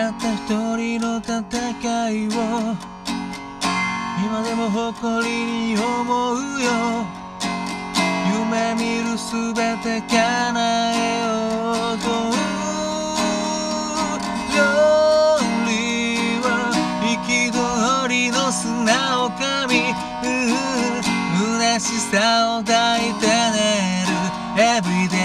たった一人の戦いを今でも誇りに思うよ。夢見るすべて叶えよう。と料理は憤りの砂を噛み虚しさを抱いて寝る。Everyday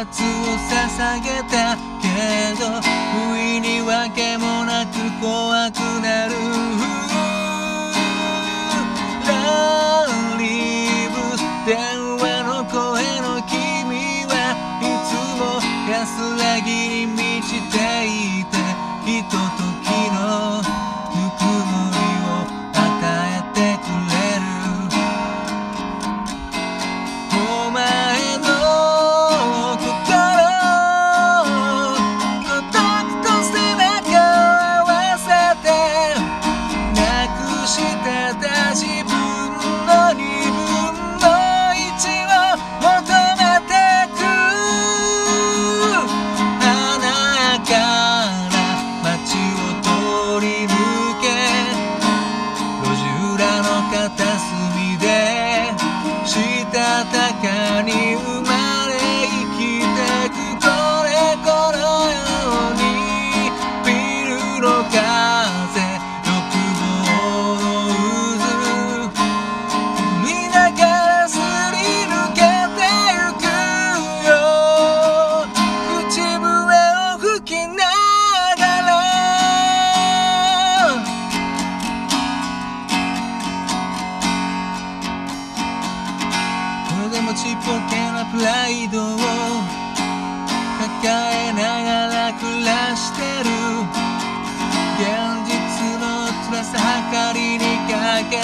を捧げたけど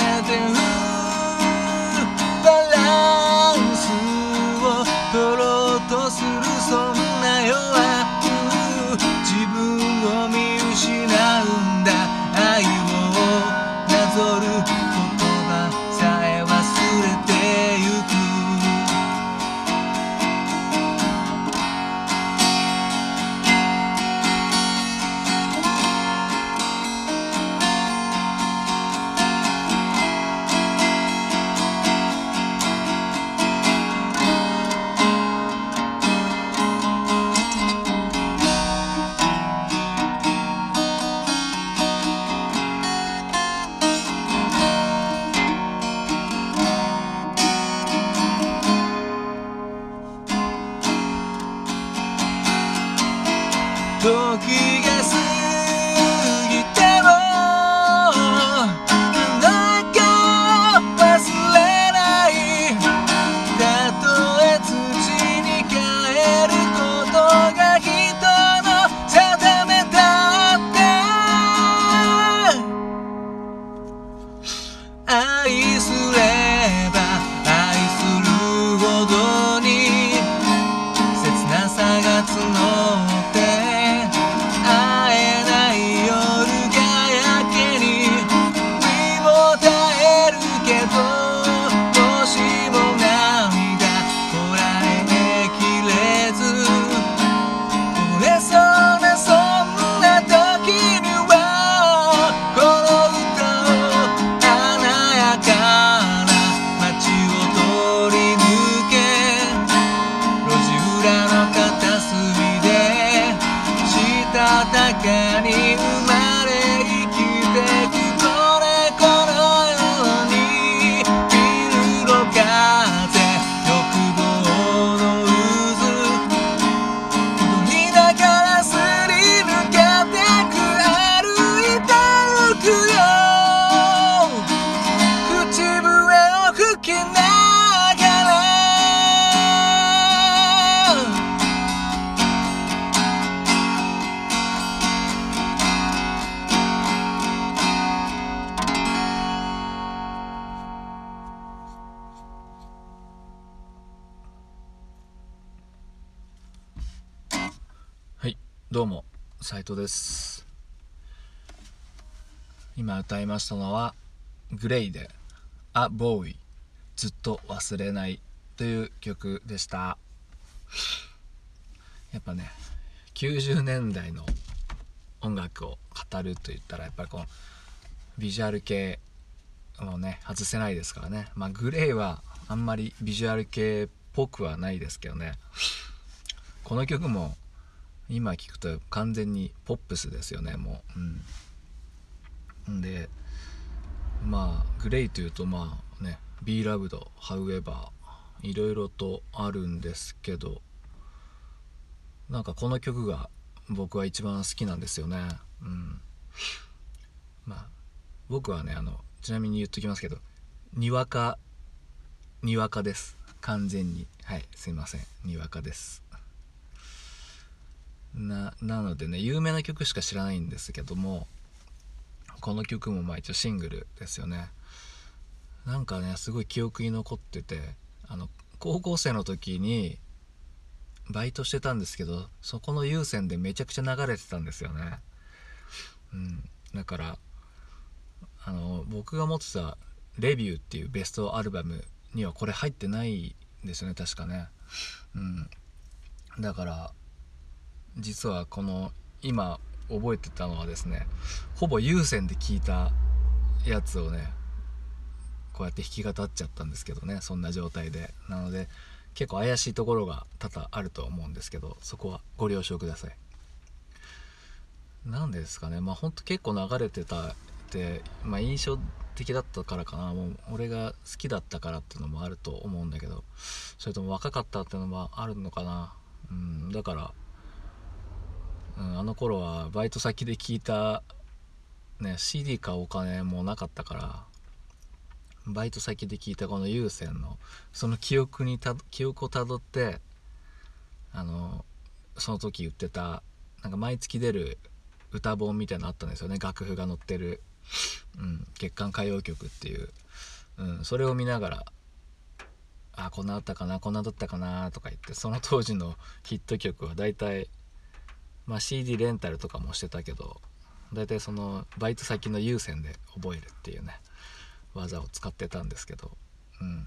nothing 愛すれ畑にどうも斉藤です。今歌いましたのはグレイで「A Boy ずっと忘れない」という曲でした。やっぱね90年代の音楽を語るといったらやっぱりこのビジュアル系をね外せないですからね。まあグレイはあんまりビジュアル系っぽくはないですけどね。この曲も今聞くと完全にポップスですよねもう。うん。でまあグレイというとまあね Be Loved However いろいろとあるんですけどなんかこの曲が僕は一番好きなんですよね。うん。まあ僕はねあのちなみに言っときますけどにわかにわかです。完全に。はいすいません。にわかです。ななのでね有名な曲しか知らないんですけどもこの曲もまあ一応シングルですよね。なんかねすごい記憶に残っててあの高校生の時にバイトしてたんですけどそこの有線でめちゃくちゃ流れてたんですよね。うん。だからあの僕が持ってた「レビュー」っていうベストアルバムにはこれ入ってないんですよね確かね。うん。だから実はこの今覚えてたのはですねほぼ有線で聞いたやつをねこうやって弾き語っちゃったんですけどねそんな状態で。なので結構怪しいところが多々あると思うんですけどそこはご了承ください。何ですかね。まあほんと結構流れてたってまあ印象的だったからかな。もう俺が好きだったからっていうのもあると思うんだけどそれとも若かったっていうのもあるのかな。うんだからうん、あの頃はバイト先で聞いた、ね、CD 買うお金もなかったからバイト先で聞いたこの有線のその記憶にた記憶をたどってあのその時言ってたなんか毎月出る歌本みたいなのあったんですよね。楽譜が載ってる、うん、月刊歌謡曲っていう、うん、それを見ながらあこんなあったかなこんなだったかなとか言ってその当時のヒット曲は大体まあ、CD レンタルとかもしてたけど大体そのバイト先の有線で覚えるっていうね技を使ってたんですけどうん。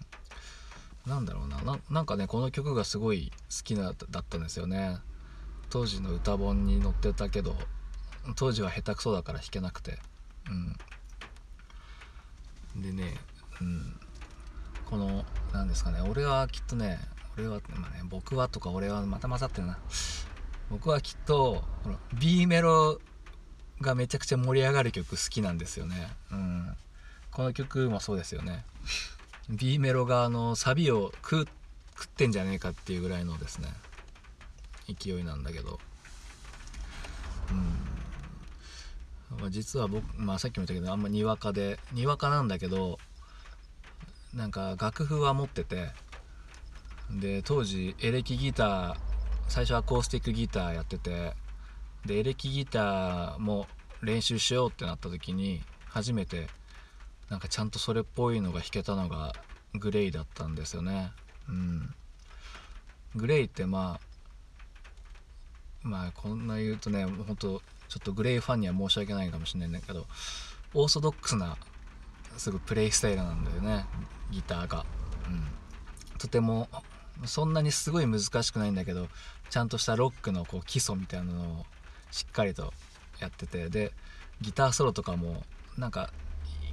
なんだろうな。なんかねこの曲がすごい好きなだったんですよね。当時の歌本に載ってたけど当時は下手くそだから弾けなくて。うん。でねうん。この何ですかね。俺はきっとね俺は、まあね、僕はとか俺はまた混ざってるな。僕はきっとこの B メロがめちゃくちゃ盛り上がる曲好きなんですよね、うん、この曲もそうですよね。B メロがあのサビを食食ってんじゃねえかっていうぐらいのですね。勢いなんだけど。うん、まあ、実は僕、まあ、さっきも言ったけどあんまにわかでにわかなんだけどなんか楽譜は持っててで当時エレキギター最初アコースティックギターやっててでエレキギターも練習しようってなった時に初めてなんかちゃんとそれっぽいのが弾けたのがグレイだったんですよね。うん。グレイってまあまあこんな言うとねほんとちょっとグレイファンには申し訳ないかもしれないんだけどオーソドックスなすぐプレイスタイルなんだよねギターが、うん、とてもそんなにすごい難しくないんだけどちゃんとしたロックのこう基礎みたいなのをしっかりとやっててでギターソロとかもなんか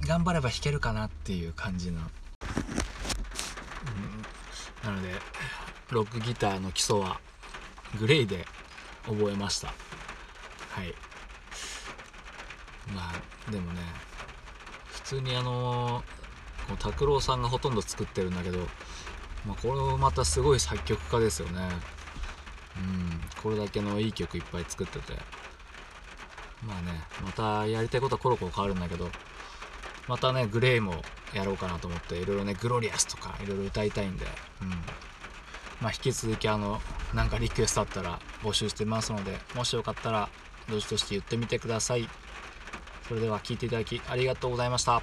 頑張れば弾けるかなっていう感じの、うん、なのでロックギターの基礎はグレイで覚えました。はい。まあでもね普通にあの拓郎さんがほとんど作ってるんだけどまあ、これもまたすごい作曲家ですよね。うん。これだけのいい曲いっぱい作ってて。まあねまたやりたいことはコロコロ変わるんだけどまたねグレイもやろうかなと思っていろいろねグロリアスとかいろいろ歌いたいんで。うん。まあ引き続きあのなんかリクエストあったら募集してますのでもしよかったらどしどし言ってみてください。それでは聴いていただきありがとうございました。